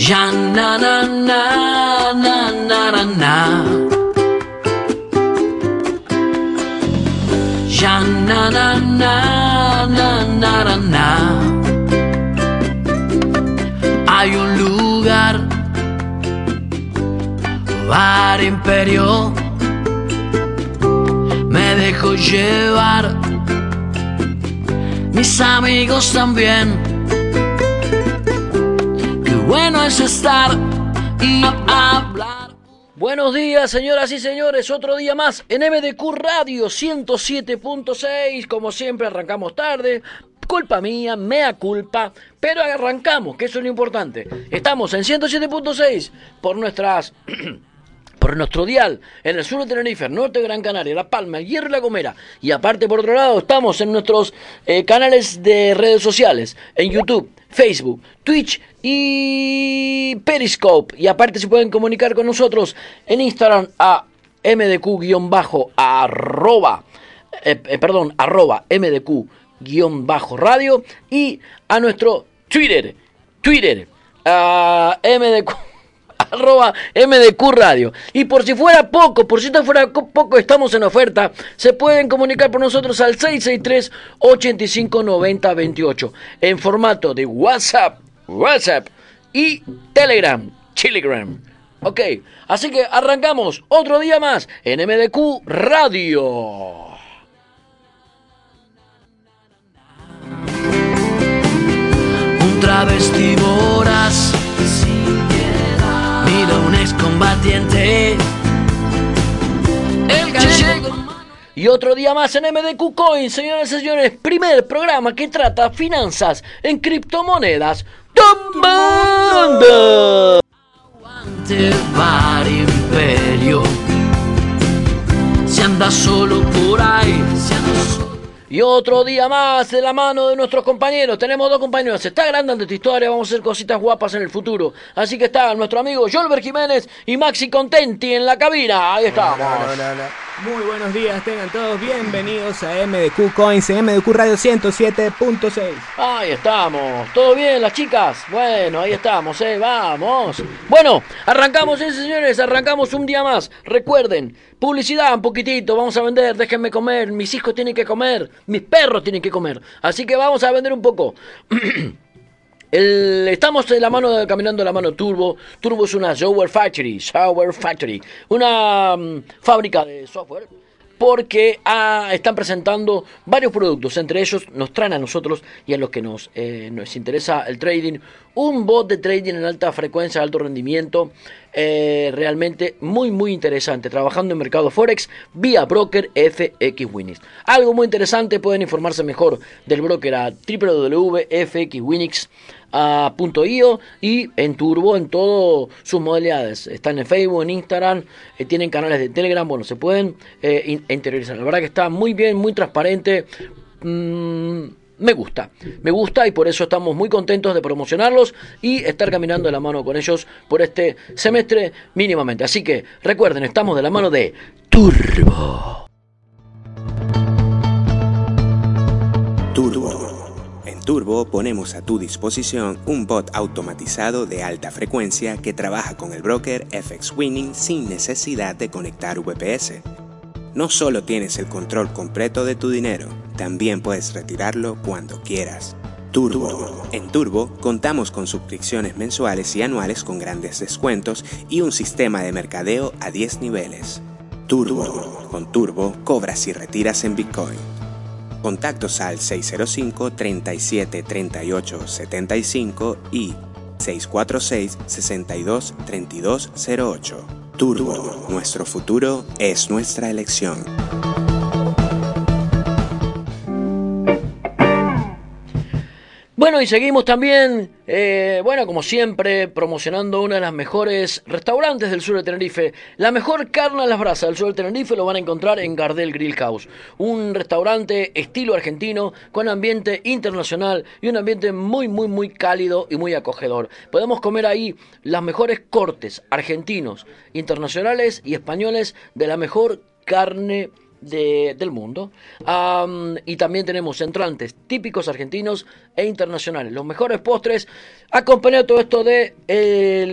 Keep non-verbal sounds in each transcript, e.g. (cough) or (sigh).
Ya na na na na na na na. Ya na na na na na na. Hay un lugar, bar imperio. Me dejo llevar, mis amigos también bueno es estar y hablar. Buenos días, señoras y señores. Otro día más en MDQ Radio 107.6. Como siempre, arrancamos tarde. Culpa mía, mea culpa. Pero arrancamos, que eso es lo importante. Estamos en 107.6 por nuestras. (clears throat) por nuestro dial en el sur de Tenerife, norte de Gran Canaria, La Palma, Hierro La Gomera. Y aparte, por otro lado, estamos en nuestros eh, canales de redes sociales, en YouTube, Facebook, Twitch y Periscope. Y aparte se pueden comunicar con nosotros en Instagram a mdq-arroba, eh, eh, perdón, arroba mdq-radio y a nuestro Twitter, Twitter, a mdq arroba MDQ Radio. Y por si fuera poco, por si fuera poco, estamos en oferta. Se pueden comunicar por nosotros al 663 85 90 28 en formato de WhatsApp, WhatsApp y Telegram, Telegram. Ok, así que arrancamos otro día más en MDQ Radio. Un travesti un excombatiente. El gallego. Y otro día más en MDQ Coin, señoras y señores, primer programa que trata finanzas en criptomonedas. ¡Tomando! Aguante bar imperio. Si anda solo por ahí, si anda solo y otro día más de la mano de nuestros compañeros. Tenemos dos compañeros. Se está agrandando esta historia. Vamos a hacer cositas guapas en el futuro. Así que está nuestro amigo Jolber Jiménez y Maxi Contenti en la cabina. Ahí estamos. Muy buenos días, tengan todos bienvenidos a MDQ Coins en MDQ Radio 107.6. Ahí estamos, ¿todo bien las chicas? Bueno, ahí estamos, eh, vamos. Bueno, arrancamos, eh, señores, arrancamos un día más. Recuerden, publicidad un poquitito, vamos a vender, déjenme comer, mis hijos tienen que comer, mis perros tienen que comer. Así que vamos a vender un poco. (clears throat) estamos en la mano caminando la mano Turbo. Turbo es una software factory, software factory, una mm, fábrica de software porque ah, están presentando varios productos, entre ellos nos traen a nosotros y a los que nos, eh, nos interesa el trading, un bot de trading en alta frecuencia, alto rendimiento, eh, realmente muy muy interesante, trabajando en mercado forex vía broker FX Winix. Algo muy interesante, pueden informarse mejor del broker a www.fxwinix a .io y en Turbo en todas sus modalidades. Están en Facebook, en Instagram, eh, tienen canales de Telegram, bueno, se pueden eh, interiorizar. La verdad que está muy bien, muy transparente. Mm, me gusta, me gusta y por eso estamos muy contentos de promocionarlos y estar caminando de la mano con ellos por este semestre mínimamente. Así que recuerden, estamos de la mano de Turbo. Turbo Turbo ponemos a tu disposición un bot automatizado de alta frecuencia que trabaja con el broker FX Winning sin necesidad de conectar VPS. No solo tienes el control completo de tu dinero, también puedes retirarlo cuando quieras. Turbo. En Turbo contamos con suscripciones mensuales y anuales con grandes descuentos y un sistema de mercadeo a 10 niveles. Turbo. Con Turbo cobras y retiras en Bitcoin. Contactos al 605 37 38 75 y 646 62 32 08. Turbo, nuestro futuro es nuestra elección. Bueno, y seguimos también, eh, bueno, como siempre, promocionando una de las mejores restaurantes del sur de Tenerife. La mejor carne a las brasas del sur de Tenerife lo van a encontrar en Gardel Grill House. Un restaurante estilo argentino con ambiente internacional y un ambiente muy, muy, muy cálido y muy acogedor. Podemos comer ahí las mejores cortes argentinos, internacionales y españoles de la mejor carne de- del mundo. Y también tenemos entrantes típicos argentinos e internacionales. Los mejores postres. Acompañado todo esto de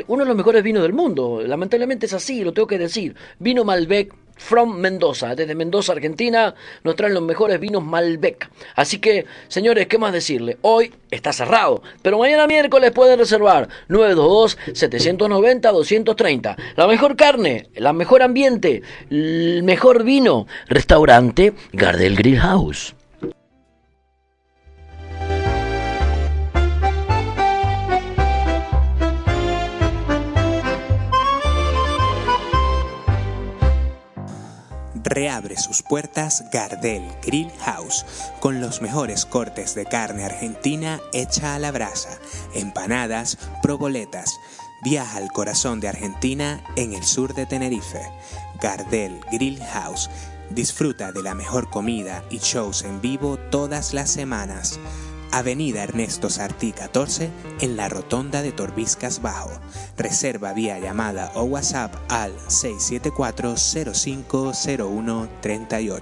uno de los mejores vinos del mundo. Lamentablemente es así, lo tengo que decir. Vino Malbec from Mendoza. Desde Mendoza, Argentina, nos traen los mejores vinos Malbec. Así que, señores, ¿qué más decirle? Hoy está cerrado, pero mañana miércoles pueden reservar 922-790-230. La mejor carne, la mejor ambiente, el mejor vino. Restaurante Gardel Grill House. Reabre sus puertas Gardel Grill House con los mejores cortes de carne argentina hecha a la brasa, empanadas, proboletas. Viaja al corazón de Argentina en el sur de Tenerife. Gardel Grill House. Disfruta de la mejor comida y shows en vivo todas las semanas. Avenida Ernesto Sartí 14 en la rotonda de Torbiscas Bajo. Reserva vía llamada o WhatsApp al 674-050138.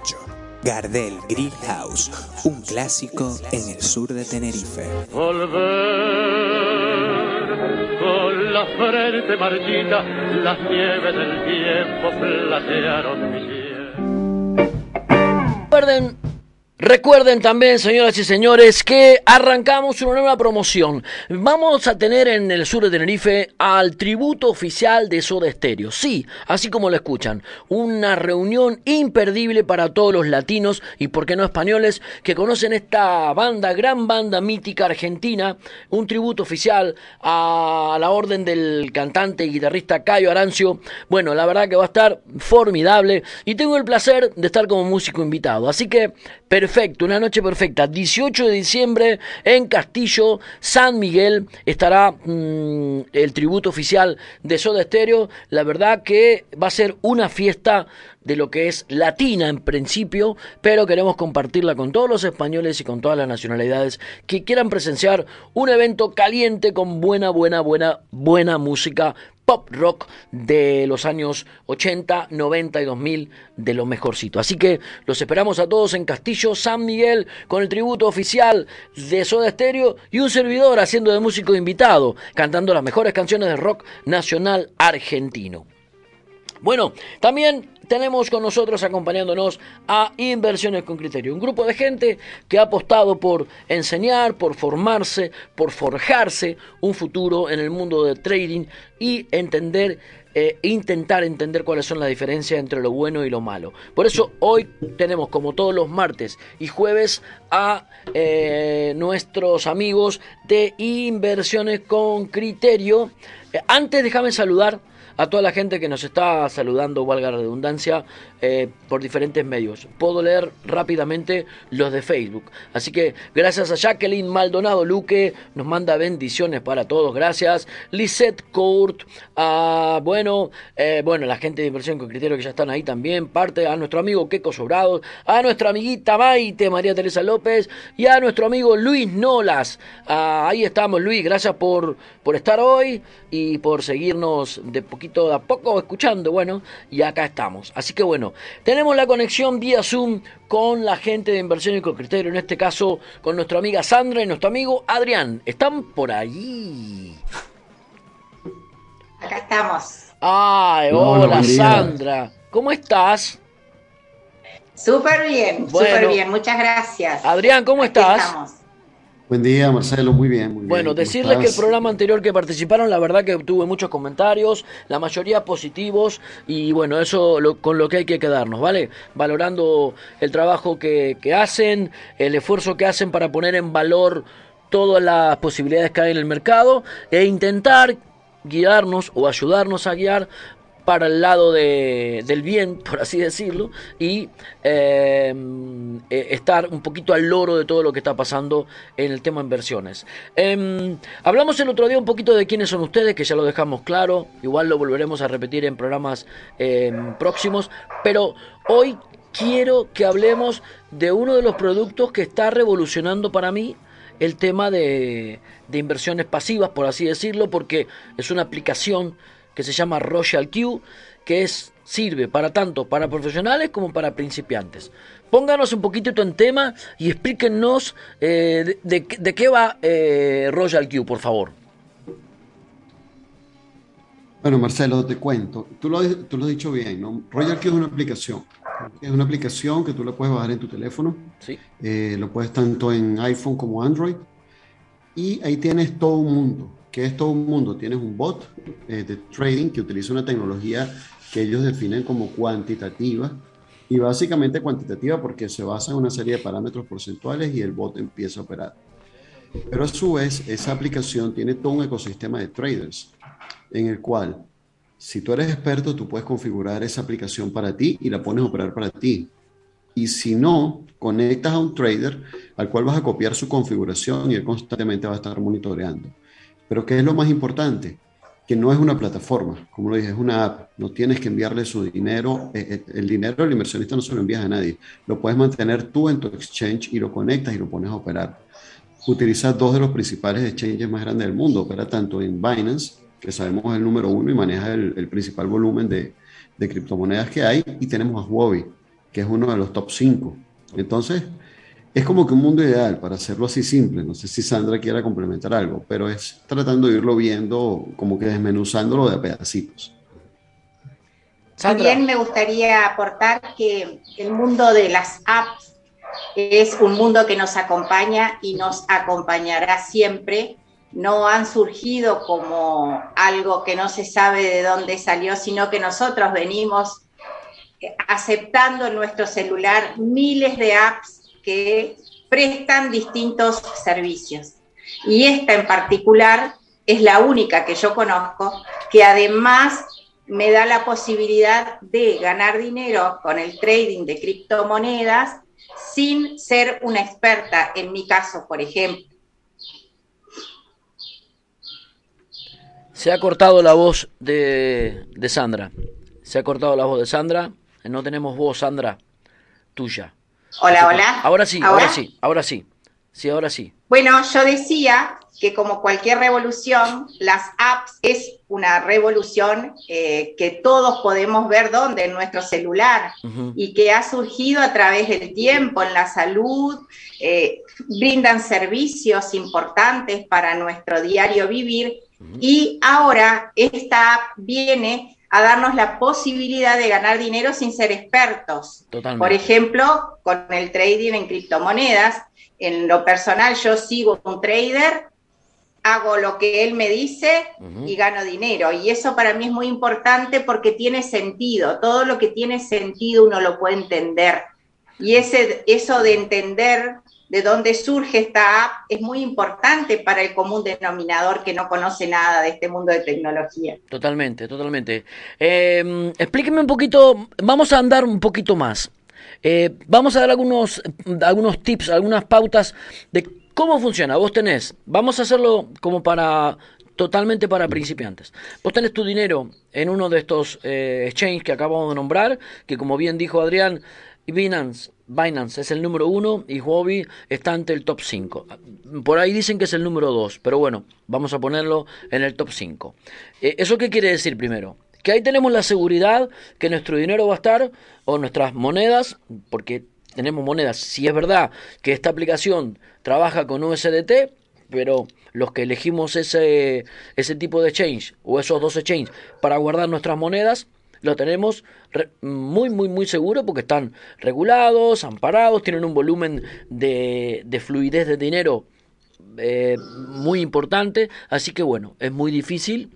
Gardel Grill House, un clásico en el sur de Tenerife. Volver con la frente marchita, las nieves del tiempo platearon mi piel. Recuerden, recuerden también, señoras y señores, que arrancamos una nueva promoción. Vamos a tener en el sur de Tenerife al tributo oficial de Soda Stereo. Sí, así como lo escuchan. Una reunión imperdible para todos los latinos y, por qué no españoles, que conocen esta banda, gran banda mítica argentina. Un tributo oficial a la orden del cantante y guitarrista Cayo Arancio. Bueno, la verdad que va a estar formidable y tengo el placer de estar como músico invitado. Así que, perfecto, una noche perfecta. 18 de diciembre en Castillo, San Miguel, estará mm, el tributo oficial de Soda Stereo. La verdad que va a ser una fiesta de lo que es latina en principio, pero queremos compartirla con todos los españoles y con todas las nacionalidades que quieran presenciar un evento caliente con buena, buena, buena, buena música pop rock de los años 80, 90 y 2000 de lo mejorcito. Así que los esperamos a todos en Castillo San Miguel con el tributo oficial de Soda Stereo y un servidor haciendo de músico invitado, cantando las mejores canciones de rock nacional argentino. Bueno, también tenemos con nosotros acompañándonos a Inversiones con Criterio, un grupo de gente que ha apostado por enseñar, por formarse, por forjarse un futuro en el mundo de trading y entender, eh, intentar entender cuáles son las diferencias entre lo bueno y lo malo. Por eso hoy tenemos, como todos los martes y jueves, a eh, nuestros amigos de Inversiones con Criterio. Eh, antes déjame saludar a toda la gente que nos está saludando, valga la redundancia, eh, por diferentes medios. Puedo leer rápidamente los de Facebook. Así que gracias a Jacqueline Maldonado Luque, nos manda bendiciones para todos, gracias. Lisette Court, a, bueno, eh, bueno, la gente de inversión con criterio que ya están ahí también, parte a nuestro amigo Keco Sobrado, a nuestra amiguita Maite María Teresa López y a nuestro amigo Luis Nolas. Ah, ahí estamos, Luis, gracias por, por estar hoy y por seguirnos de poquito a poco escuchando, bueno, y acá estamos. Así que bueno, tenemos la conexión vía Zoom con la gente de inversión y con criterio, en este caso con nuestra amiga Sandra y nuestro amigo Adrián. ¿Están por ahí? Acá estamos. Ay, Hola. Sandra. ¿Cómo estás? Súper bien, Bueno. súper bien. Muchas gracias. Adrián, ¿cómo Aquí estás? estamos. Buen día, Marcelo, muy bien, muy bien. Bueno, ¿Cómo decirles que el programa anterior que participaron, la verdad que tuve muchos comentarios, la mayoría positivos, y bueno, eso lo- con lo que hay que quedarnos, ¿vale? Valorando el trabajo que, que hacen, el esfuerzo que hacen para poner en valor todas las posibilidades que hay en el mercado e intentar guiarnos o ayudarnos a guiar para el lado de, del bien, por así decirlo, y eh, eh, estar un poquito al loro de todo lo que está pasando en el tema inversiones. Em, hablamos el otro día un poquito de quiénes son ustedes, que ya lo dejamos claro, igual lo volveremos a repetir en programas em, próximos, pero hoy quiero que hablemos de uno de los productos que está revolucionando para mí el tema de, de inversiones pasivas, por así decirlo, porque es una aplicación que se llama Royal Q, que es, sirve para tanto para profesionales como para principiantes. Pónganos un poquito en tema y explíquenos eh, de, de- de qué va eh, Royal Q, por favor. Bueno, Marcelo, te cuento. Tú lo, tú lo has dicho bien, ¿no? Royal Q es una aplicación. Es una aplicación que tú la puedes bajar en tu teléfono. ¿sí? Eh, lo puedes tanto en iPhone como Android. Y ahí tienes todo un mundo. ¿Qué es todo un mundo? Tienes un bot eh, de trading que utiliza una tecnología que ellos definen como cuantitativa. Y básicamente cuantitativa porque se basa en una serie de parámetros porcentuales y el bot empieza a operar. Pero a su vez, esa aplicación tiene todo un ecosistema de traders en el cual, si tú eres experto, tú puedes configurar esa aplicación para ti y la pones a operar para ti. Y si no, conectas a un trader al cual vas a copiar su configuración y él constantemente va a estar monitoreando. Pero ¿qué es lo más importante? Que no es una plataforma, como lo dije, es una app. No tienes que enviarle su dinero. eh, eh, El dinero del inversionista no se lo envías a nadie. Lo puedes mantener tú en tu exchange y lo conectas y lo pones a operar. Utiliza dos de los principales exchanges más grandes del mundo. Opera tanto en Binance, que sabemos es el número uno y maneja el, el principal volumen de, de criptomonedas que hay, y tenemos a Huobi, que es uno de los top 5. Entonces, es como que un mundo ideal para hacerlo así simple. No sé si Sandra quiera complementar algo, pero es tratando de irlo viendo, como que desmenuzándolo de pedacitos. También me gustaría aportar que el mundo de las apps es un mundo que nos acompaña y nos acompañará siempre. No han surgido como algo que no se sabe de dónde salió, sino que nosotros venimos eh, aceptando en nuestro celular miles de apps que prestan distintos servicios. Y esta en particular es la única que yo conozco que además me da la posibilidad de ganar dinero con el trading de criptomonedas sin ser una experta, en mi caso, por ejemplo. se ha cortado la voz de, de Sandra. Se ha cortado la voz de Sandra. No tenemos voz, Sandra, tuya. Hola, hola. Ahora sí, ahora sí, ahora sí. Sí, ahora sí. Bueno, yo decía que como cualquier revolución, las apps es una revolución eh, que todos podemos ver dónde, en nuestro celular, y que ha surgido a través del tiempo en la salud, eh, brindan servicios importantes para nuestro diario vivir, y ahora esta app viene a darnos la posibilidad de ganar dinero sin ser expertos. Totalmente. Por ejemplo, con el trading en criptomonedas, en lo personal yo sigo un trader, hago lo que él me dice y gano dinero. Y eso para mí es muy importante porque tiene sentido. Todo lo que tiene sentido uno lo puede entender. Y ese, eso de entender de dónde surge esta app es muy importante para el común denominador que no conoce nada de este mundo de tecnología. Totalmente, totalmente. Eh, explíqueme un poquito, vamos a andar un poquito más. Eh, vamos a dar algunos, algunos tips, algunas pautas de cómo funciona. Vos tenés, vamos a hacerlo como para totalmente para principiantes. Vos tenés tu dinero en uno de estos eh, exchanges que acabamos de nombrar, que como bien dijo Adrián, Binance, Binance es el número uno y Huobi está ante el top 5. Por ahí dicen que es el número 2, pero bueno, vamos a ponerlo en el top 5. Eh, ¿Eso qué quiere decir primero? Que ahí tenemos la seguridad que nuestro dinero va a estar, o nuestras monedas, porque tenemos monedas, si es verdad que esta aplicación trabaja con USDT, pero los que elegimos ese, ese tipo de exchange o esos dos exchanges para guardar nuestras monedas, lo tenemos muy, muy, muy seguro porque están regulados, amparados, tienen un volumen de, de fluidez de dinero eh, muy importante. Así que bueno, es muy difícil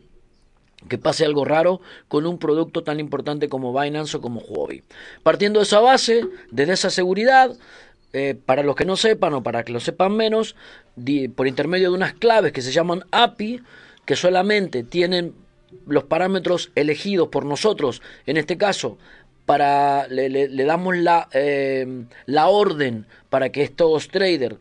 que pase algo raro con un producto tan importante como Binance o como Huobi. Partiendo de esa base, desde esa seguridad, eh, para los que no sepan o para que lo sepan menos, por intermedio de unas claves que se llaman API, que solamente tienen los parámetros elegidos por nosotros, en este caso, para le, damos la, eh, la orden para que estos traders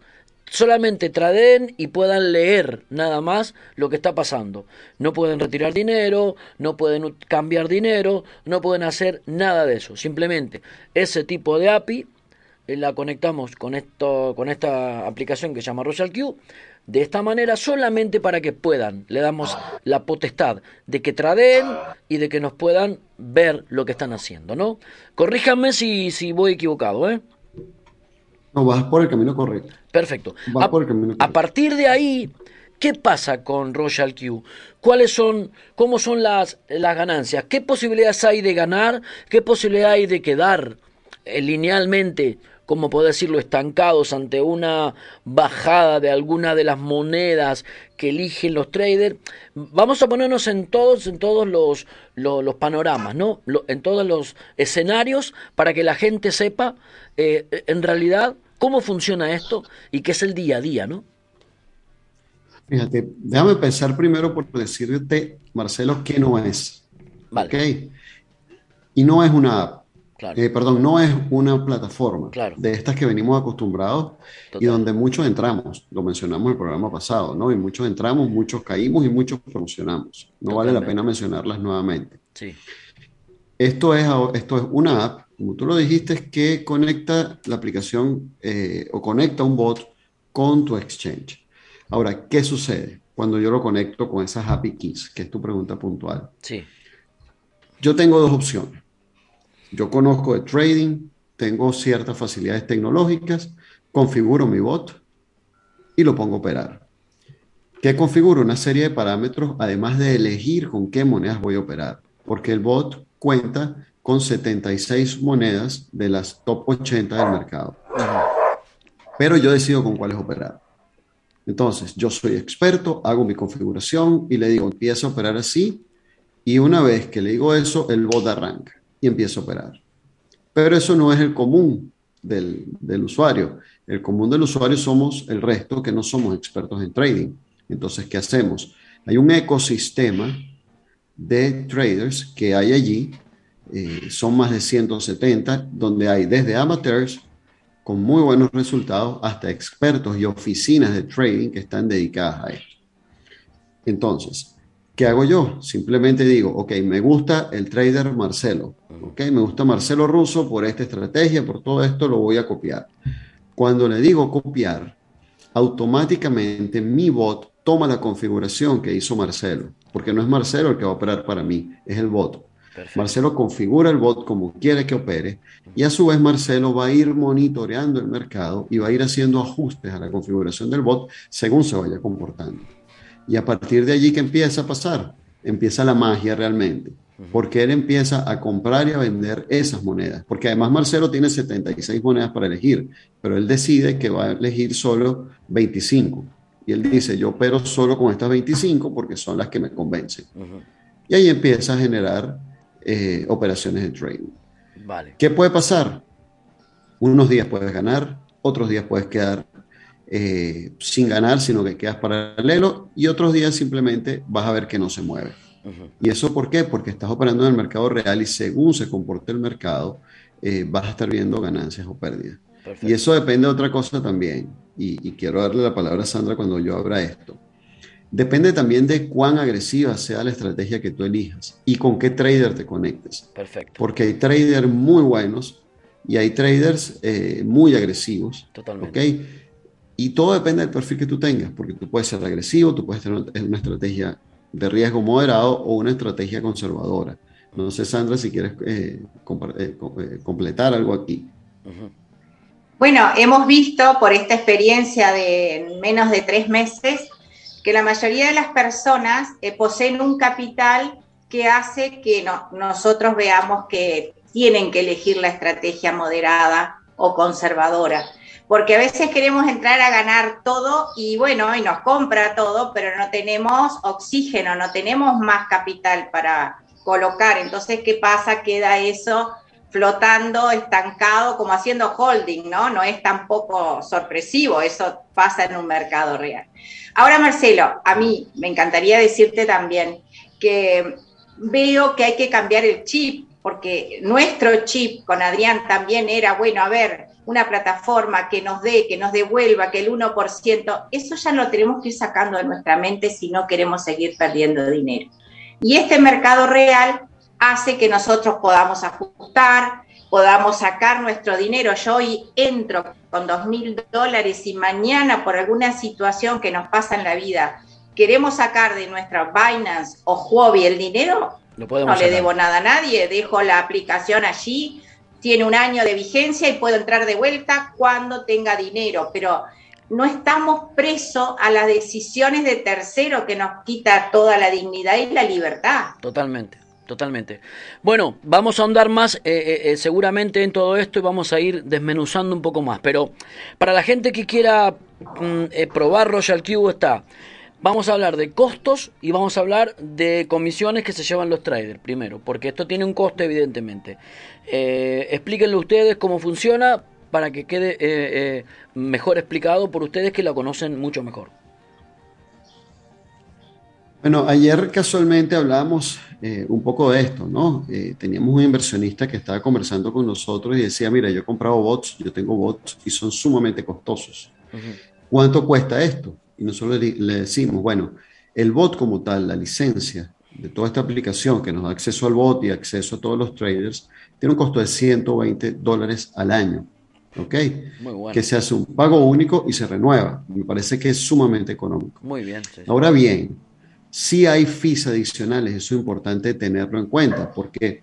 solamente traden y puedan leer nada más lo que está pasando. No pueden retirar dinero, no pueden cambiar dinero, no pueden hacer nada de eso. Simplemente ese tipo de API la conectamos con esto con esta aplicación que se llama Royal Q de esta manera solamente para que puedan le damos la potestad de que traden y de que nos puedan ver lo que están haciendo no corríjanme si, si voy equivocado eh No, vas por el camino correcto. perfecto Vas a, por el camino a correcto. partir de ahí ¿Qué pasa con Royal Q? ¿Cuáles son, cómo son las, las ganancias? ¿Qué posibilidades hay de ganar? ¿Qué posibilidad hay de quedar eh, linealmente, como puedo decirlo, estancados ante una bajada de alguna de las monedas que eligen los traders? Vamos a ponernos en todos, en todos los, los, los panoramas, ¿no? En todos los escenarios para que la gente sepa eh, en realidad cómo funciona esto y qué es el día a día, ¿no? Fíjate, déjame pensar primero por decirte, Marcelo, qué no es. Vale. Y no es una app. Claro. Eh, perdón, no es una plataforma Claro. de estas que venimos acostumbrados y donde muchos entramos. Lo mencionamos en el programa pasado, ¿no? Y muchos entramos, muchos caímos y muchos promocionamos. No vale la pena mencionarlas nuevamente. Sí. Esto es, esto es una app, como tú lo dijiste, que conecta la aplicación eh, o conecta un bot con tu exchange. Ahora, ¿qué sucede cuando yo lo conecto con esas API keys? Que es tu pregunta puntual. Sí. Yo tengo dos opciones. Yo conozco de trading, tengo ciertas facilidades tecnológicas, configuro mi bot y lo pongo a operar. ¿Qué configuro? Una serie de parámetros, además de elegir con qué monedas voy a operar, porque el bot cuenta con 76 monedas de las top 80 del mercado. Pero yo decido con cuáles operar. Entonces, yo soy experto, hago mi configuración y le digo, empieza a operar así, y una vez que le digo eso, el bot arranca y empieza a operar. Pero eso no es el común del, del usuario. El común del usuario somos el resto que no somos expertos en trading. Entonces, ¿qué hacemos? Hay un ecosistema de traders que hay allí, eh, son más de 170, donde hay desde amateurs con muy buenos resultados hasta expertos y oficinas de trading que están dedicadas a esto. Entonces, ¿qué hago yo? Simplemente digo, ok, me gusta el trader Marcelo, ok, me gusta Marcelo Russo por esta estrategia, por todo esto lo voy a copiar. Cuando le digo copiar, automáticamente mi bot toma la configuración que hizo Marcelo, porque no es Marcelo el que va a operar para mí, es el bot. Perfecto. Marcelo configura el bot como quiere que opere y a su vez Marcelo va a ir monitoreando el mercado y va a ir haciendo ajustes a la configuración del bot según se vaya comportando. Y a partir de allí, ¿qué empieza a pasar? Empieza la magia realmente, porque él empieza a comprar y a vender esas monedas, porque además Marcelo tiene 76 monedas para elegir, pero él decide que va a elegir solo 25. Y él dice, yo opero solo con estas 25 porque son las que me convencen. Y ahí empieza a generar eh, operaciones de trading. Vale. ¿Qué puede pasar? Unos días puedes ganar, otros días puedes quedar eh, sin ganar, sino que quedas paralelo, y otros días simplemente vas a ver que no se mueve. ¿Y eso por qué? Porque estás operando en el mercado real y según se comporte el mercado, eh, vas a estar viendo ganancias o pérdidas. Perfecto. Y eso depende de otra cosa también. Y, y quiero darle la palabra a Sandra cuando yo abra esto. Depende también de cuán agresiva sea la estrategia que tú elijas y con qué trader te conectes. Perfecto. Porque hay traders muy buenos y hay traders eh, muy agresivos. Totalmente. ¿ok? Y todo depende del perfil que tú tengas, porque tú puedes ser agresivo, tú puedes tener una estrategia de riesgo moderado o una estrategia conservadora. No sé, Sandra, si quieres eh, eh, eh, completar algo aquí. Bueno, hemos visto por esta experiencia de menos de tres meses que la mayoría de las personas eh, poseen un capital que hace que no- nosotros veamos que tienen que elegir la estrategia moderada o conservadora. Porque a veces queremos entrar a ganar todo y bueno, y nos compra todo, pero no tenemos oxígeno, no tenemos más capital para colocar. Entonces, ¿qué pasa? Queda eso flotando, estancado, como haciendo holding, ¿no? No es tampoco sorpresivo, eso pasa en un mercado real. Ahora, Marcelo, a mí me encantaría decirte también que veo que hay que cambiar el chip, porque nuestro chip con Adrián también era, bueno, a ver, una plataforma que nos dé, que nos devuelva, que el 1%, eso ya lo tenemos que ir sacando de nuestra mente si no queremos seguir perdiendo dinero. Y este mercado real hace que nosotros podamos ajustar, podamos sacar nuestro dinero. Yo hoy entro con dos mil dólares y mañana por alguna situación que nos pasa en la vida queremos sacar de nuestra Binance o Huobi el dinero, no le debo nada a nadie, dejo la aplicación allí, tiene un año de vigencia y puedo entrar de vuelta cuando tenga dinero, pero no estamos presos a las decisiones de tercero que nos quita toda la dignidad y la libertad. Totalmente. Totalmente. Bueno, vamos a ahondar más eh, eh, eh, seguramente en todo esto y vamos a ir desmenuzando un poco más. Pero para la gente que quiera mm, probar Royal Cube está Vamos a hablar de costos y vamos a hablar de comisiones que se llevan los traders primero, porque esto tiene un coste evidentemente. Eh, explíquenlo ustedes cómo funciona para que quede eh, eh, mejor explicado por ustedes que la conocen mucho mejor. Bueno, ayer casualmente hablábamos un poco de esto, ¿no? teníamos un inversionista que estaba conversando con nosotros y decía, mira, yo he comprado bots, yo tengo bots y son sumamente costosos. ¿Cuánto cuesta esto? Y nosotros le, decimos, bueno, el bot como tal, la licencia de toda esta aplicación que nos da acceso al bot y acceso a todos los traders, tiene un costo de 120 dólares al año. ¿Ok? Muy bueno. Que se hace un pago único y se renueva. Me parece que es sumamente económico. Muy bien. Ahora bien, si hay fees adicionales, eso es importante tenerlo en cuenta, porque,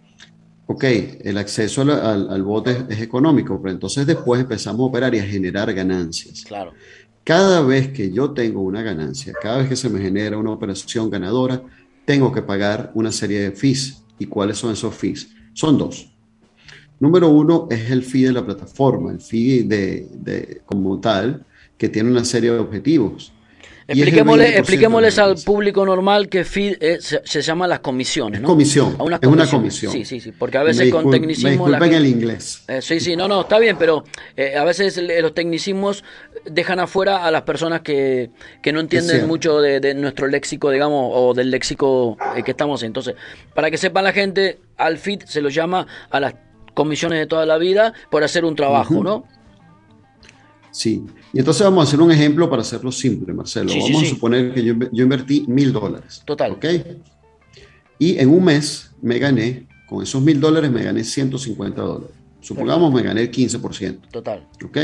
ok, el acceso al, al, bot es, es, económico, pero entonces después empezamos a operar y a generar ganancias. Claro. Cada vez que yo tengo una ganancia, cada vez que se me genera una operación ganadora, tengo que pagar una serie de fees. ¿Y cuáles son esos fees? Son dos. Número uno es el fee de la plataforma, el fee de, como tal, que tiene una serie de objetivos. Expliquémosle, al público normal que FID se, llama las comisiones, ¿no? Comisión. es una comisión. Sí, sí, sí. Porque a veces con tecnicismo. Me el inglés. Eh, sí, sí, no, no, está bien, pero eh, a veces los tecnicismos dejan afuera a las personas que, que no entienden mucho de, nuestro léxico, digamos, o del léxico eh, que estamos. Entonces, para que sepa la gente, al FID se lo llama a las comisiones de toda la vida por hacer un trabajo, ¿no? Sí, y entonces vamos a hacer un ejemplo para hacerlo simple, Marcelo. vamos a suponer que yo, invertí mil dólares. Total. ¿Ok? Y en un mes me gané, con esos mil dólares me gané 150 dólares. Supongamos me gané el 15%. Total. ¿Ok?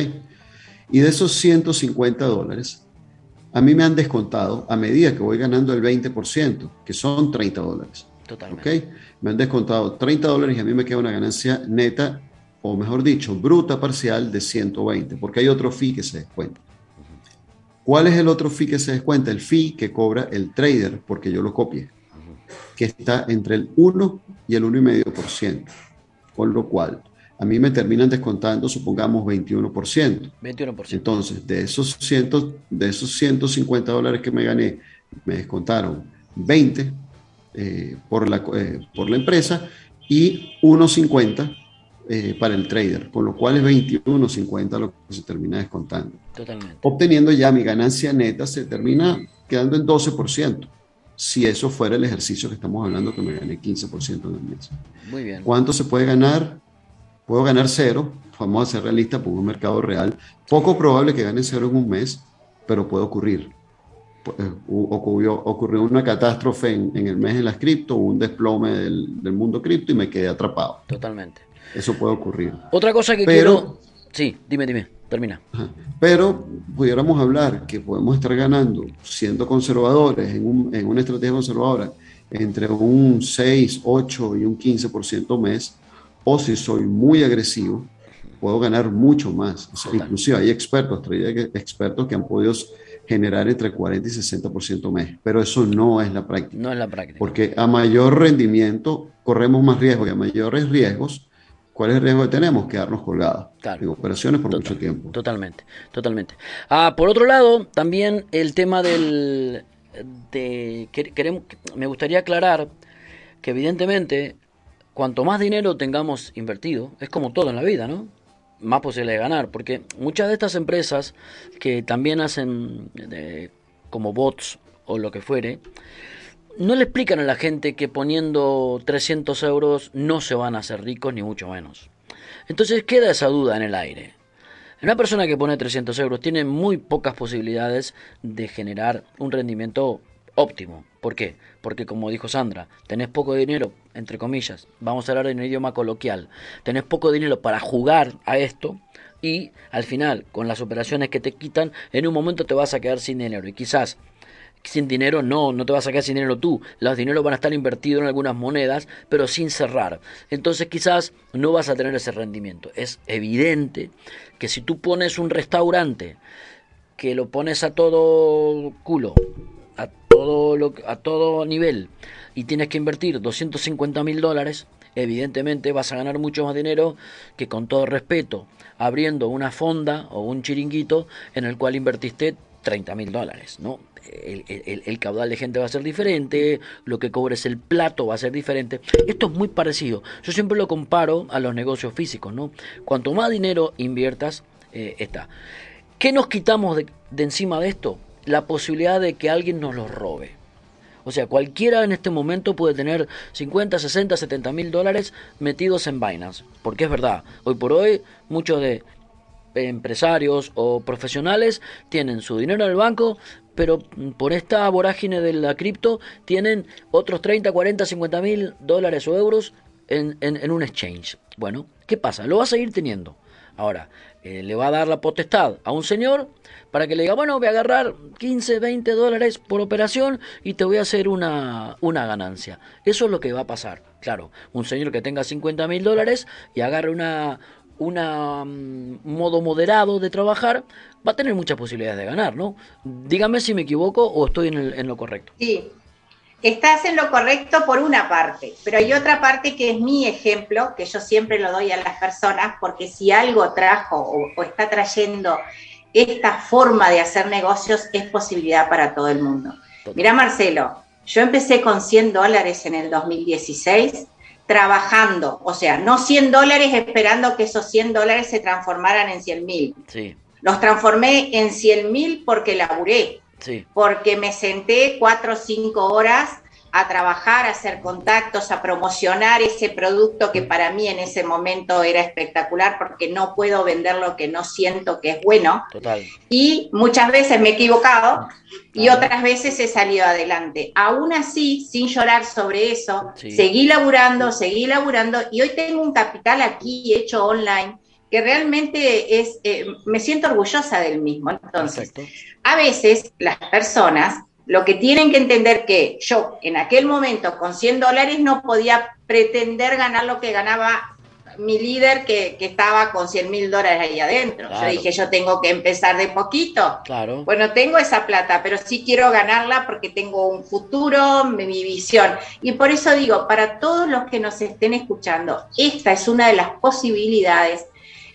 Y de esos 150 dólares, a mí me han descontado a medida que voy ganando el 20%, que son 30 dólares. Totalmente. ¿Ok? Me han descontado 30 dólares y a mí me queda una ganancia neta o mejor dicho, bruta parcial de 120, porque hay otro fee que se descuenta. ¿Cuál es el otro fee que se descuenta? El fee que cobra el trader, porque yo lo copié, que está entre el 1 y el 1,5%. Con lo cual, a mí me terminan descontando, supongamos, 21%. 21%. Entonces, de esos, ciento, de esos 150 dólares que me gané, me descontaron 20 eh, por, la, eh, por la empresa y 1,50 eh, para el trader, con lo cual es 21.50 lo que se termina descontando. Totalmente. Obteniendo ya mi ganancia neta, se termina quedando en 12%. Si eso fuera el ejercicio que estamos hablando, que me gané 15% en el mes. Muy bien. ¿Cuánto se puede ganar? Puedo ganar cero, vamos a ser realistas por un mercado real. Poco probable que gane cero en un mes, pero puede ocurrir. Eh, ocurrió, ocurrió una catástrofe en, el mes de las cripto, un desplome del, del mundo cripto y me quedé atrapado. Totalmente. Eso puede ocurrir. Otra cosa que quiero... Sí, dime, dime, termina. Pero pudiéramos hablar que podemos estar ganando, siendo conservadores, en, en una estrategia conservadora, entre un 6, 8 y un 15% mes, o si soy muy agresivo, puedo ganar mucho más. inclusive hay expertos, expertos que han podido generar entre 40 y 60% mes, pero eso no es la práctica. No es la práctica. Porque a mayor rendimiento corremos más riesgo y a mayores riesgos ¿Cuál es el riesgo que tenemos? Quedarnos colgados en operaciones por mucho tiempo. Totalmente, totalmente. Ah, por otro lado, también el tema del... De, queremos, me gustaría aclarar que evidentemente cuanto más dinero tengamos invertido, es como todo en la vida, ¿no? Más posible de ganar, porque muchas de estas empresas que también hacen como bots o lo que fuere, no le explican a la gente que poniendo 300 euros no se van a hacer ricos, ni mucho menos. Entonces queda esa duda en el aire. Una persona que pone 300 euros tiene muy pocas posibilidades de generar un rendimiento óptimo. ¿Por qué? Porque como dijo Sandra, tenés poco dinero, entre comillas, vamos a hablar en un idioma coloquial, tenés poco dinero para jugar a esto y al final, con las operaciones que te quitan, en un momento te vas a quedar sin dinero y quizás sin dinero no, no te vas a quedar sin dinero tú. Los dineros van a estar invertidos en algunas monedas, pero sin cerrar. Entonces quizás no vas a tener ese rendimiento. Es evidente que si tú pones un restaurante que lo pones a todo culo, a todo, lo, a todo nivel, y tienes que invertir 250 mil dólares, evidentemente vas a ganar mucho más dinero que con todo respeto, abriendo una fonda o un chiringuito en el cual invertiste 30 mil dólares, ¿no? El, el, el, caudal de gente va a ser diferente, lo que cobres el plato va a ser diferente. Esto es muy parecido. Yo siempre lo comparo a los negocios físicos, ¿no? Cuanto más dinero inviertas, eh, está. ¿Qué nos quitamos de, de encima de esto? La posibilidad de que alguien nos lo robe. O sea, cualquiera en este momento puede tener 50, 60, 70 mil dólares metidos en Binance. Porque es verdad, hoy por hoy muchos de empresarios o profesionales tienen su dinero en el banco, pero por esta vorágine de la cripto tienen otros 30, 40, 50 mil dólares o euros en, en, en, un exchange. Bueno, ¿qué pasa? Lo va a seguir teniendo. Ahora, eh, le va a dar la potestad a un señor para que le diga, bueno, voy a agarrar 15, 20 dólares por operación y te voy a hacer una, una ganancia. Eso es lo que va a pasar. Claro, un señor que tenga 50 mil dólares y agarre una, una um, modo moderado de trabajar, va a tener muchas posibilidades de ganar, ¿no? Dígame si me equivoco o estoy en, el, en lo correcto. Sí, estás en lo correcto por una parte, pero hay otra parte que es mi ejemplo, que yo siempre lo doy a las personas, porque si algo trajo o, o está trayendo esta forma de hacer negocios, es posibilidad para todo el mundo. Mira, Marcelo, yo empecé con 100 dólares en el 2016 trabajando, o sea, no 100 dólares esperando que esos 100 dólares se transformaran en 100 mil. Sí. Los transformé en 100 mil porque laburé, Sí. porque me senté cuatro o cinco horas a trabajar, a hacer contactos, a promocionar ese producto que para mí en ese momento era espectacular porque no puedo vender lo que no siento que es bueno. Total. Y muchas veces me he equivocado y otras veces he salido adelante. Aún así, sin llorar sobre eso, Sí. seguí laburando, seguí laburando y hoy tengo un capital aquí hecho online que realmente es, eh, me siento orgullosa del mismo. Entonces, Perfecto. a veces las personas lo que tienen que entender que yo en aquel momento con 100 dólares no podía pretender ganar lo que ganaba mi líder que, que estaba con 100 mil dólares ahí adentro. Claro. Yo dije, yo tengo que empezar de poquito. Claro. Bueno, tengo esa plata, pero sí quiero ganarla porque tengo un futuro, mi, mi visión. Y por eso digo, para todos los que nos estén escuchando, esta es una de las posibilidades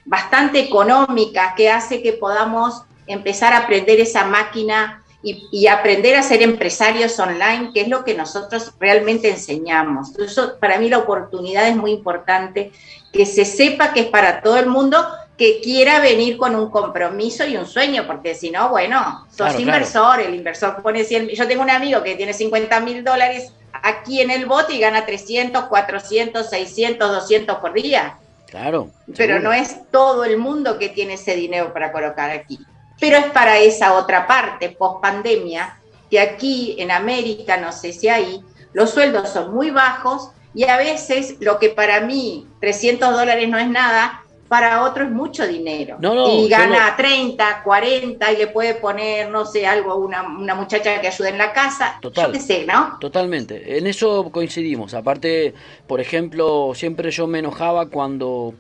bastante económicas que hace que podamos empezar a aprender esa máquina y, y aprender a ser empresarios online, que es lo que nosotros realmente enseñamos. Eso, para mí la oportunidad es muy importante, que se sepa que es para todo el mundo que quiera venir con un compromiso y un sueño, porque si no, bueno, sos Claro, claro. inversor, el inversor pone 100, yo tengo un amigo que tiene 50 mil dólares aquí en el bote y gana 300, 400, 600, 200 por día Claro. pero seguro. no es todo el mundo que tiene ese dinero para colocar aquí. Pero es para esa otra parte, post pandemia, que aquí en América, no sé si ahí, los sueldos son muy bajos y a veces lo que para mí 300 dólares no es nada, para otro es mucho dinero. No, no, y gana lo- 30, 40 y le puede poner, no sé, algo, una, una muchacha que ayude en la casa. Total. Yo qué sé, ¿no? Totalmente, en eso coincidimos. Aparte, por ejemplo, siempre yo me enojaba cuando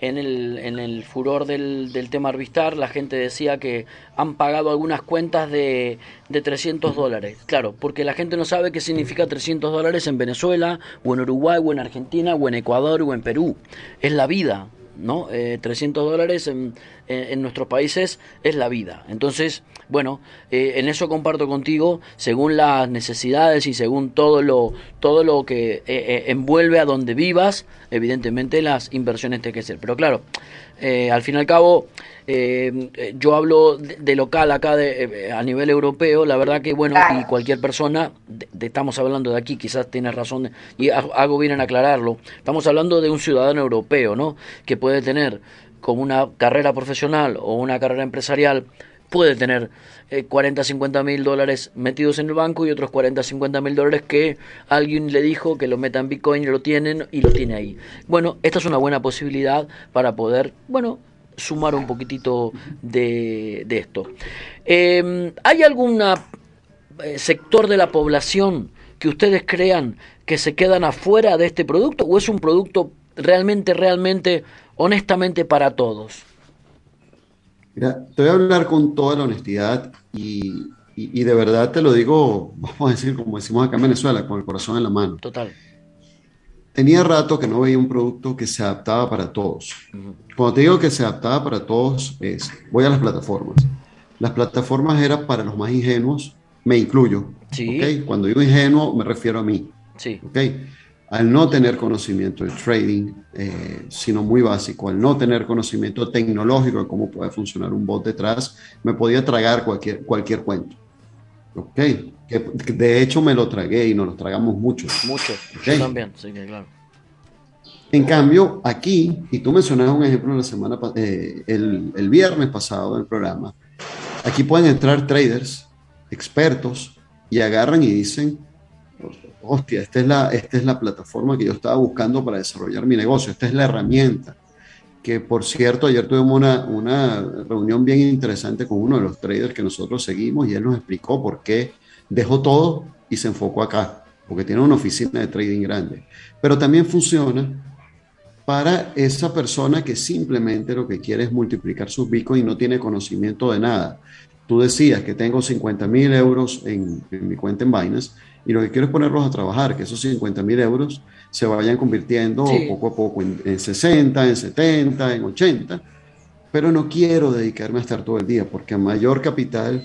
en el, en el furor del, del tema Arvistar la gente decía que han pagado algunas cuentas de, de 300 dólares. Claro, porque la gente no sabe qué significa 300 dólares en Venezuela, o en Uruguay, o en Argentina, o en Ecuador, o en Perú. Es la vida. ¿No? Eh, 300 dólares en, en, nuestros países es la vida. Entonces, bueno, eh, en eso comparto contigo, según las necesidades y según todo lo, todo lo que eh, eh, envuelve a donde vivas, evidentemente las inversiones tienen que ser. Pero claro, Eh, al fin y al cabo, eh, eh, yo hablo de, de local acá de, eh, a nivel europeo, la verdad que bueno, Claro. y cualquier persona, de- estamos hablando de aquí, quizás tiene razón, y ha- hago bien en aclararlo, estamos hablando de un ciudadano europeo, ¿no? Que puede tener como una carrera profesional o una carrera empresarial, puede tener eh, 40, 50 mil dólares metidos en el banco y otros 40, 50 mil dólares que alguien le dijo que lo meta en Bitcoin y lo tienen y lo tiene ahí. Bueno, esta es una buena posibilidad para poder, bueno, sumar un poquitito de, esto. Eh, ¿Hay algún sector de la población que ustedes crean que se quedan afuera de este producto o es un producto realmente, realmente, honestamente para todos? Mira, te voy a hablar con toda la honestidad y, y- y de verdad te lo digo, vamos a decir, como decimos acá en Venezuela, con el corazón en la mano. Total. Tenía rato que no veía un producto que se adaptaba para todos. Cuando te digo que se adaptaba para todos, es, voy a las plataformas. Las plataformas eran para los más ingenuos, me incluyo. Sí. ¿ok? Cuando digo ingenuo, me refiero a mí. Sí. ¿ok? Al no tener conocimiento de trading, eh, sino muy básico, al no tener conocimiento tecnológico de cómo puede funcionar un bot detrás, me podía tragar cualquier, cualquier cuento. ¿ok? Que, de hecho me lo tragué y nos lo tragamos muchos. Muchos. Ok. Yo también, sí, claro. En cambio, aquí, y tú mencionabas un ejemplo la semana, eh, el, el viernes pasado del programa, aquí pueden entrar traders, expertos, y agarran y dicen, hostia, esta es, la, esta es la plataforma que yo estaba buscando para desarrollar mi negocio, esta es la herramienta. Que por cierto, ayer tuvimos una, una reunión bien interesante con uno de los traders que nosotros seguimos y él nos explicó por qué dejó todo y se enfocó acá, porque tiene una oficina de trading grande. Pero también funciona para esa persona que simplemente lo que quiere es multiplicar sus bitcoins y no tiene conocimiento de nada. Tú decías que tengo 50 mil euros en, en mi cuenta en Binance y lo que quiero es ponerlos a trabajar, que esos 50 mil euros se vayan convirtiendo Sí. poco a poco en, en 60, en 70, en 80, pero no quiero dedicarme a estar todo el día porque a mayor capital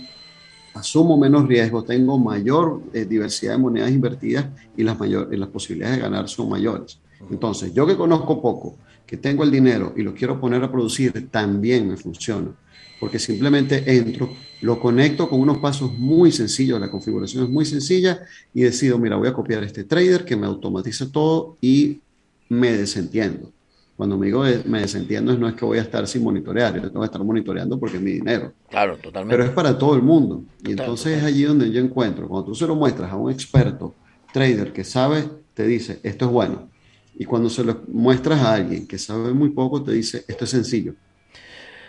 asumo menos riesgo, tengo mayor eh, diversidad de monedas invertidas y las, mayor, y las posibilidades de ganar son mayores. Entonces, yo que conozco poco, que tengo el dinero y lo quiero poner a producir, también me funciona. Porque simplemente entro, lo conecto con unos pasos muy sencillos, la configuración es muy sencilla y decido, mira, voy a copiar este trader que me automatiza todo y me desentiendo. Cuando me digo de- me desentiendo, no es que voy a estar sin monitorear, yo tengo que estar monitoreando porque es mi dinero. Claro, totalmente. Pero es para todo el mundo. Y Total, entonces es allí donde yo encuentro. Cuando tú se lo muestras a un experto, trader que sabe, te dice, esto es bueno. Y cuando se lo muestras a alguien que sabe muy poco, te dice, esto es sencillo.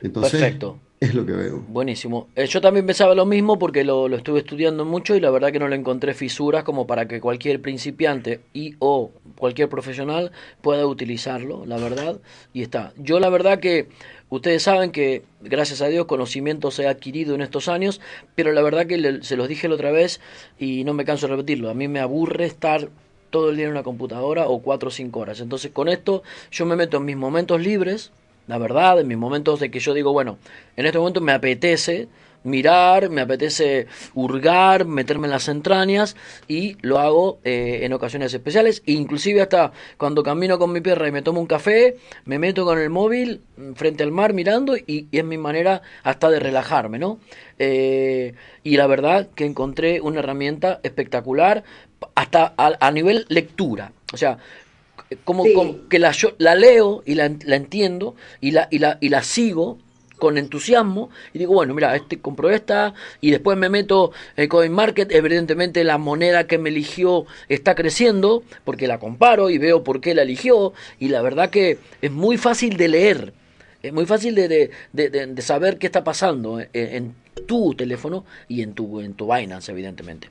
Entonces, Perfecto. Es lo que veo. Buenísimo. Eh, yo también pensaba lo mismo porque lo, lo estuve estudiando mucho y la verdad que no le encontré fisuras como para que cualquier principiante y o cualquier profesional pueda utilizarlo, la verdad, y está. Yo la verdad que ustedes saben que gracias a Dios conocimiento se ha adquirido en estos años, pero la verdad que le- se los dije la otra vez y no me canso de repetirlo. A mí me aburre estar todo el día en una computadora o cuatro o cinco horas. Entonces con esto yo me meto en mis momentos libres, la verdad, en mis momentos de que yo digo, bueno, en este momento me apetece mirar, me apetece hurgar, meterme en las entrañas y lo hago eh, en ocasiones especiales, inclusive hasta cuando camino con mi perra y me tomo un café, me meto con el móvil mm, frente al mar mirando y, es mi manera hasta de relajarme, ¿no? Eh, y la verdad que encontré una herramienta espectacular hasta a, a nivel lectura, o sea, como, Sí. como que la, yo, la leo y la, la entiendo y la, y, la, y la sigo con entusiasmo y digo, bueno, mira, este compro esta y después me meto en CoinMarket, evidentemente la moneda que me eligió está creciendo porque la comparo y veo por qué la eligió y la verdad que es muy fácil de leer, es muy fácil de, de, de- saber qué está pasando en, en tu teléfono y en tu, en tu Binance, evidentemente.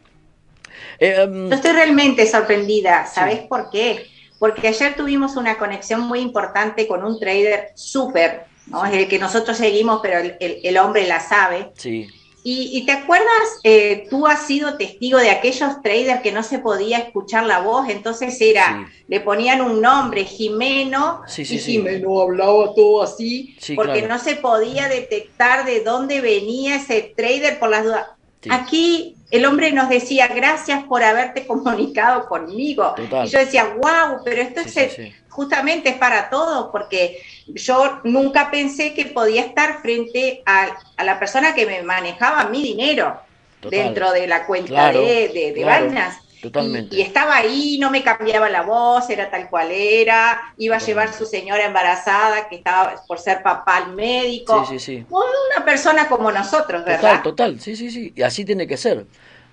Eh, um, Yo estoy realmente sorprendida, ¿sabes por qué? Porque ayer tuvimos una conexión muy importante con un trader súper, ¿no? Es el que nosotros seguimos, pero el, el- el hombre la sabe. sí, Y, y te acuerdas, Eh, tú has sido testigo de aquellos traders que no se podía escuchar la voz, entonces era, le ponían un nombre, Jimeno, Sí, sí, y sí. Jimeno hablaba todo así, Sí, porque claro. no se podía detectar de dónde venía ese trader por las dudas. Sí. Aquí el hombre nos decía, gracias por haberte comunicado conmigo. Total. Y yo decía, wow, pero esto Sí, es sí, el- sí. justamente es para todos, porque yo nunca pensé que podía estar frente a, a la persona que me manejaba mi dinero Total. dentro de la cuenta Claro, de, de, de claro, vainas. Totalmente. Y, y estaba ahí, no me cambiaba la voz, era tal cual era, iba a llevar su señora embarazada, que estaba por ser papá al médico. Sí, sí, sí. Una persona como nosotros, ¿verdad? Total, total, sí, sí, sí. Y así tiene que ser.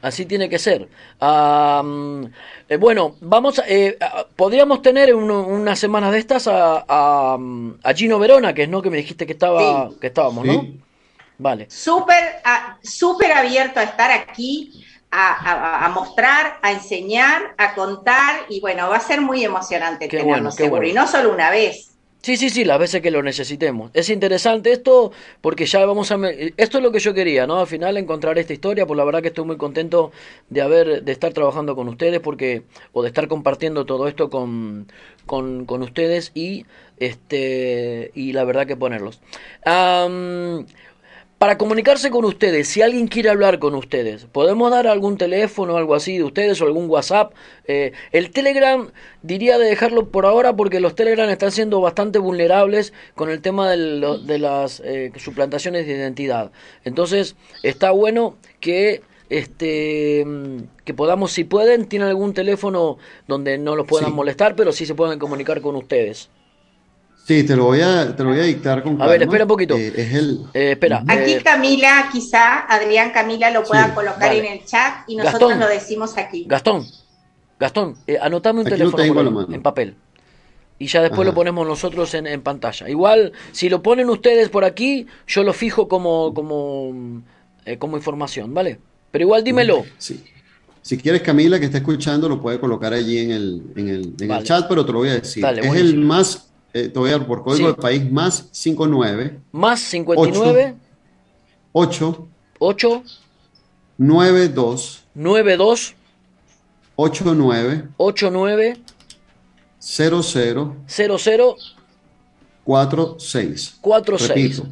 Así tiene que ser. Ah, eh, bueno, vamos, a- eh, podríamos tener uno- unas semanas de estas a, a, a Gino Verona, que es no que me dijiste que estaba, Sí. que estábamos, ¿no? Sí. Vale. Súper a- súper abierto a estar aquí, a, mostrar, a enseñar, a contar, y bueno, va a ser muy emocionante Qué tenerlo bueno, seguro, bueno. y no solo una vez. Sí, sí, sí, las veces que lo necesitemos. Es interesante esto porque ya vamos a... Esto es lo que yo quería, ¿no? Al final encontrar esta historia, por la verdad que estoy muy contento de haber, de estar trabajando con ustedes porque, o de estar compartiendo todo esto con, con, con ustedes y, este, y la verdad que ponerlos. Para comunicarse con ustedes, si alguien quiere hablar con ustedes, ¿podemos dar algún teléfono o algo así de ustedes o algún WhatsApp? Eh, el Telegram diría de dejarlo por ahora porque los Telegram están siendo bastante vulnerables con el tema de, lo- de las eh, suplantaciones de identidad. Entonces, está bueno que este que podamos, si pueden, tienen algún teléfono donde no los puedan Sí. molestar, pero sí se puedan comunicar con ustedes. Sí, te lo voy a, te lo voy a dictar con A ver, calma. espera un poquito. Eh, es el, Eh, espera. Aquí eh, Camila, quizá Adrián Camila lo pueda Sí, colocar vale. en el chat y nosotros Gastón. lo decimos aquí. Gastón, Gastón, eh, anotame un Aquí teléfono por en papel. Y ya después Ajá. lo ponemos nosotros en, en pantalla. Igual, si lo ponen ustedes por aquí, yo lo fijo como, como, eh, como información, ¿vale? Pero igual dímelo. sí. Si quieres, Camila, que está escuchando, lo puede colocar allí en el, en el, en el chat, pero te lo voy a decir. Dale, es el más, eh, te voy a dar por código Sí. de país, más 59 Más 59 8 8 92 92 89 89 00 00 46. 46. Repito,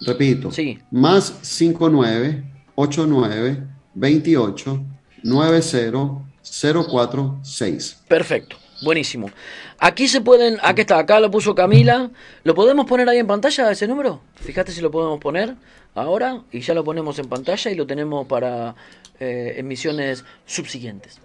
repito. Sí. Más 59 89 28 90 046. Perfecto, buenísimo. Aquí se pueden, aquí está, acá lo puso Camila. ¿Lo podemos poner ahí en pantalla ese número? Fíjate si lo podemos poner ahora y ya lo ponemos en pantalla y lo tenemos para eh, emisiones subsiguientes.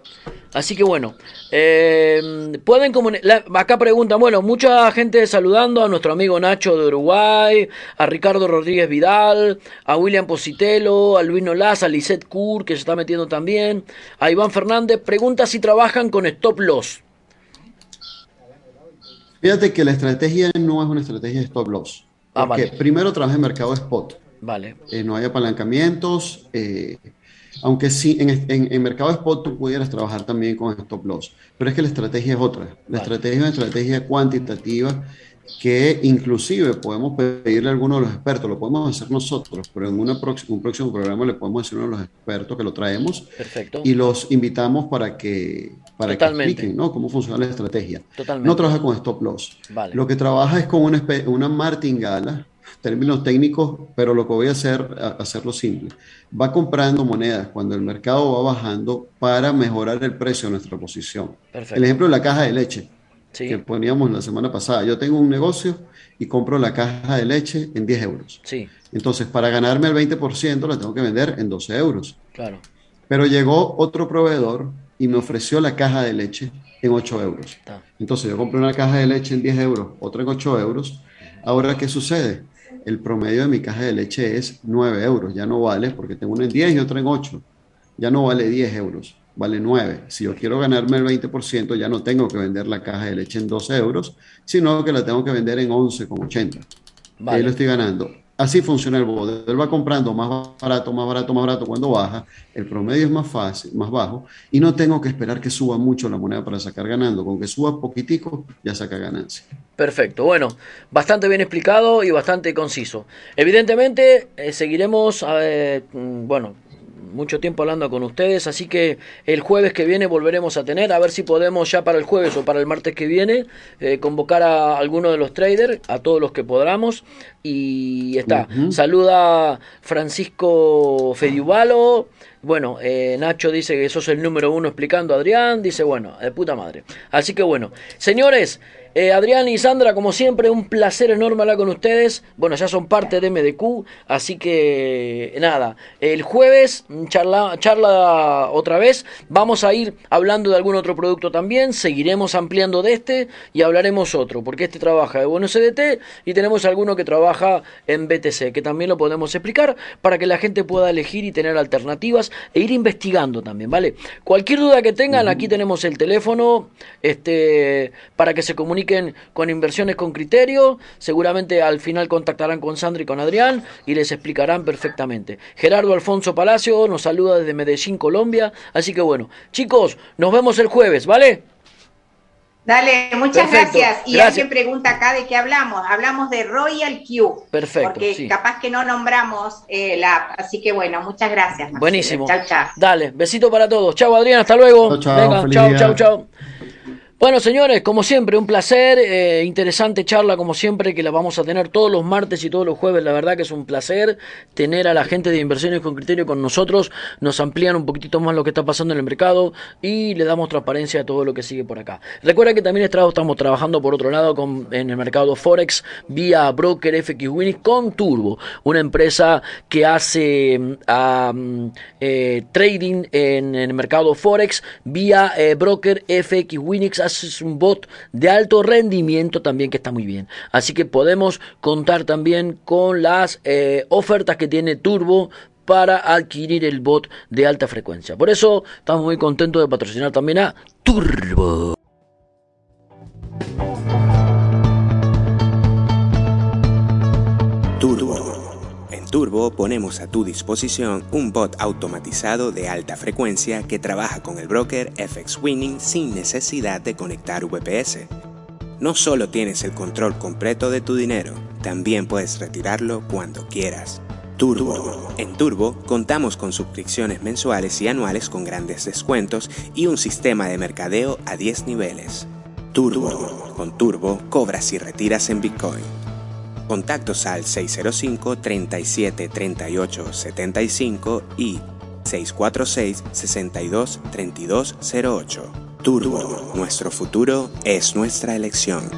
Así que bueno, eh, pueden comunicar. Acá preguntan, bueno, mucha gente saludando a nuestro amigo Nacho de Uruguay, a Ricardo Rodríguez Vidal, a William Positelo, a Luis Nolaz, a Lisette Kur, que se está metiendo también, a Iván Fernández. Pregunta si trabajan con stop loss. Fíjate que la estrategia no es una estrategia de stop loss. Ah, Porque vale. primero trabaja en mercado spot. Vale, eh, no hay apalancamientos. eh, aunque sí, en, en, en mercado spot tú pudieras trabajar también con stop loss. Pero es que la estrategia es otra. La Vale. estrategia es una estrategia cuantitativa que inclusive podemos pedirle a alguno de los expertos, lo podemos hacer nosotros, pero en una próxima, un próximo programa le podemos decir a uno de los expertos que lo traemos perfecto. y los invitamos para que, para que expliquen ¿no? cómo funciona la estrategia. Totalmente. No trabaja con stop loss. Vale. Lo que trabaja es con una, una martingala, términos técnicos, pero lo que voy a hacer, a- hacerlo simple. Va comprando monedas cuando el mercado va bajando para mejorar el precio de nuestra posición. Perfecto. El ejemplo de la caja de leche Sí, que poníamos la semana pasada. Yo tengo un negocio y compro la caja de leche en 10 euros. sí, Entonces, para ganarme el 20%, la tengo que vender en 12 euros. claro. Pero llegó otro proveedor y me ofreció la caja de leche en 8 euros. Está. Entonces yo compré una caja de leche en 10 euros, otra en 8 euros. Ahora, ¿qué sucede? El promedio de mi caja de leche es 9 euros, ya no vale porque tengo una en 10 y otra en 8. Ya no vale 10 euros, vale 9. Si yo quiero ganarme el 20%, ya no tengo que vender la caja de leche en 12 euros, sino que la tengo que vender en 11,80. Ahí lo Vale. estoy ganando. Así funciona el bot. Él va comprando más barato, más barato, más barato cuando baja. El promedio es más fácil, más bajo. Y no tengo que esperar que suba mucho la moneda para sacar ganando. Con que suba poquitico, ya saca ganancia. Perfecto, bueno, bastante bien explicado y bastante conciso. Evidentemente, eh, seguiremos, eh, mm, bueno, mucho tiempo hablando con ustedes, así que el jueves que viene volveremos a tener, a ver si podemos ya para el jueves o para el martes que viene, eh, convocar a alguno de los traders, a todos los que podamos, y está. Saluda Francisco Fediuvalo, Bueno, eh, Nacho dice que sos el número uno explicando. Adrián dice, bueno, de puta madre. Así que bueno, señores, eh, Adrián y Sandra, como siempre, un placer enorme hablar con ustedes. Bueno, ya son parte de MDQ, así que nada, el jueves charla, charla otra vez. Vamos a ir hablando de algún otro producto también, seguiremos ampliando de este y hablaremos otro, porque este trabaja de Buenos CDT y tenemos alguno que trabaja en BTC, que también lo podemos explicar para que la gente pueda elegir y tener alternativas e ir investigando también, ¿vale? Cualquier duda que tengan, aquí tenemos el teléfono este, para que se comuniquen con inversiones con criterio. Seguramente al final contactarán con Sandra y con Adrián y les explicarán perfectamente. Gerardo Alfonso Palacio nos saluda desde Medellín, Colombia. Así que bueno, chicos, nos vemos el jueves, ¿vale? Dale, muchas Perfecto, gracias. Y gracias. alguien pregunta acá de qué hablamos. Hablamos de Royal Q. Perfecto, Porque sí. capaz que no nombramos eh, la app. Así que bueno, muchas gracias. Buenísimo. Chao, chao. Dale, besito para todos. Chao Adrián, hasta luego. Chao, chao, Venga, chao, chao, chao. Bueno, señores, como siempre, un placer, eh, interesante charla como siempre, que la vamos a tener todos los martes y todos los jueves, la verdad que es un placer tener a la gente de inversiones con criterio con nosotros, nos amplían un poquitito más lo que está pasando en el mercado y le damos transparencia a todo lo que sigue por acá. Recuerda que también estamos trabajando por otro lado con, en el mercado Forex vía broker FX con Turbo, una empresa que hace mm, mm, eh, trading en el mercado Forex vía eh, broker FX Winix. Haces un bot de alto rendimiento también que está muy bien. Así que podemos contar también con las eh, ofertas que tiene Turbo para adquirir el bot de alta frecuencia. Por eso estamos muy contentos de patrocinar también a Turbo. Turbo. Ponemos a tu disposición un bot automatizado de alta frecuencia que trabaja con el broker FX Winning sin necesidad de conectar VPS. No solo tienes el control completo de tu dinero, también puedes retirarlo cuando quieras. Turbo. En Turbo contamos con suscripciones mensuales y anuales con grandes descuentos y un sistema de mercadeo a 10 niveles. Turbo. Con Turbo cobras y retiras en Bitcoin. Contactos al 605 37 38 75 y 646 62 32 08. Turbo, nuestro futuro es nuestra elección.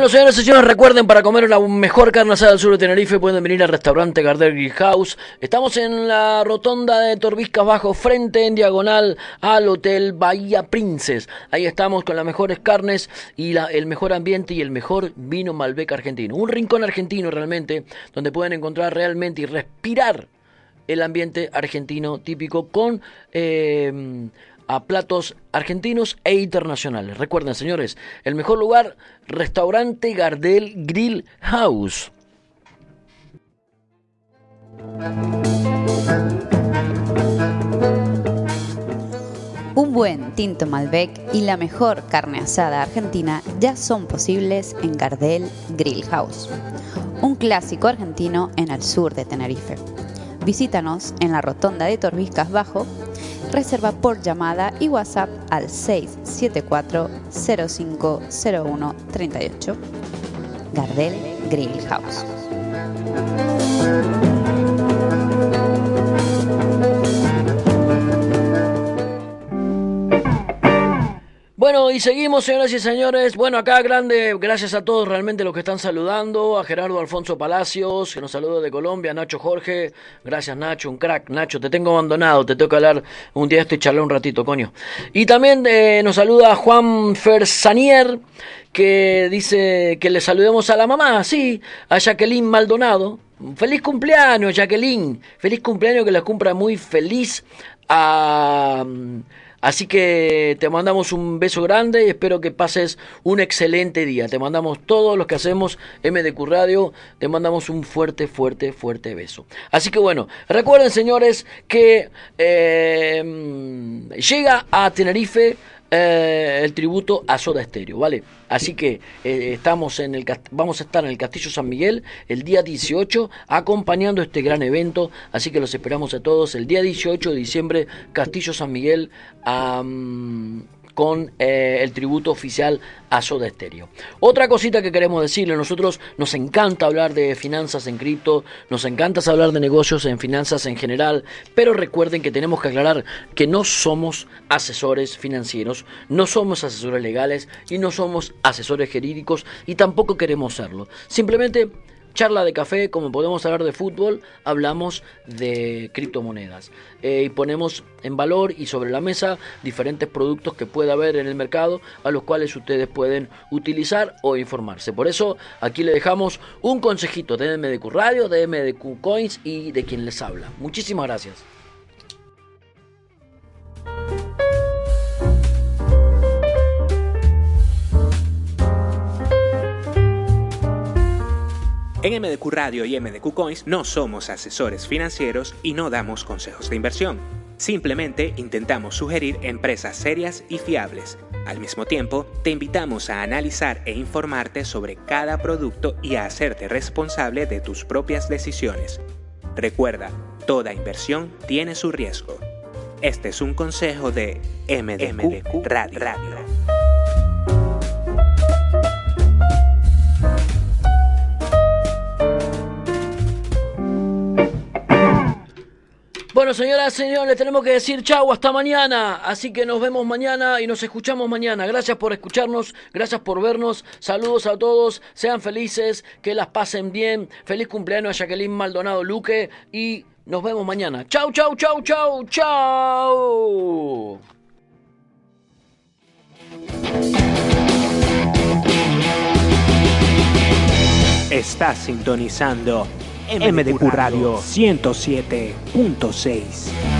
Bueno, señores y señores, recuerden para comer la mejor carne asada del sur de Tenerife pueden venir al restaurante Gardel Grill House. Estamos en la rotonda de Torbiscas Bajo, frente en diagonal al Hotel Bahía Princes. Ahí estamos con las mejores carnes y el mejor ambiente y el mejor vino Malbec argentino. Un rincón argentino realmente, donde pueden encontrar realmente y respirar el ambiente argentino típico con eh, a platos argentinos e internacionales. Recuerden, señores, el mejor lugar, restaurante Gardel Grill House. Un buen tinto Malbec y la mejor carne asada argentina ya son posibles en Gardel Grill House, un clásico argentino en el sur de Tenerife. Visítanos en la rotonda de Torbiscas Bajo, reserva por llamada y WhatsApp al 674-050138. Gardel Grill House. Bueno, y seguimos, señoras y señores. Bueno, acá grande, gracias a todos realmente los que están saludando. A Gerardo Alfonso Palacios, que nos saluda de Colombia. Nacho Jorge, gracias Nacho, un crack. Nacho, te tengo abandonado, te tengo que hablar un día esto y charlar un ratito, coño. Y también eh, nos saluda Juan Fersanier, que dice que le saludemos a la mamá, sí, a Jacqueline Maldonado. Feliz cumpleaños, Jacqueline. Feliz cumpleaños, que la cumpla muy feliz. A, Así que te mandamos un beso grande y espero que pases un excelente día. Te mandamos todos los que hacemos MDQ Radio, te mandamos un fuerte, fuerte, fuerte beso. Así que bueno, recuerden señores que eh, llega a Tenerife eh, el tributo a Soda Stereo, ¿vale? Así que eh, estamos en el vamos a estar en el Castillo San Miguel el día 18 acompañando este gran evento, así que los esperamos a todos el día 18 de diciembre, Castillo San Miguel con eh, el tributo oficial a Soda Stereo. Otra cosita que queremos decirle, nosotros nos encanta hablar de finanzas en cripto, nos encanta hablar de negocios en finanzas en general, pero recuerden que tenemos que aclarar que no somos asesores financieros, no somos asesores legales y no somos asesores jurídicos y tampoco queremos serlo. Simplemente charla de café, como podemos hablar de fútbol, hablamos de criptomonedas. Eh, y ponemos en valor y sobre la mesa diferentes productos que pueda haber en el mercado a los cuales ustedes pueden utilizar o informarse. Por eso aquí le dejamos un consejito de MDQ Radio, de MDQ Coins y de quien les habla. Muchísimas gracias. En MDQ Radio y MDQ Coins no somos asesores financieros y no damos consejos de inversión. Simplemente intentamos sugerir empresas serias y fiables. Al mismo tiempo, te invitamos a analizar e informarte sobre cada producto y a hacerte responsable de tus propias decisiones. Recuerda, toda inversión tiene su riesgo. Este es un consejo de MDQ, Radio. Bueno, señoras y señores, tenemos que decir chau hasta mañana. Así que nos vemos mañana y nos escuchamos mañana. Gracias por escucharnos, gracias por vernos. Saludos a todos, sean felices, que las pasen bien. Feliz cumpleaños a Jacqueline Maldonado Luque y nos vemos mañana. Chau, chau, chau, chau, chau. Estás sintonizando MDQ Radio 107.6.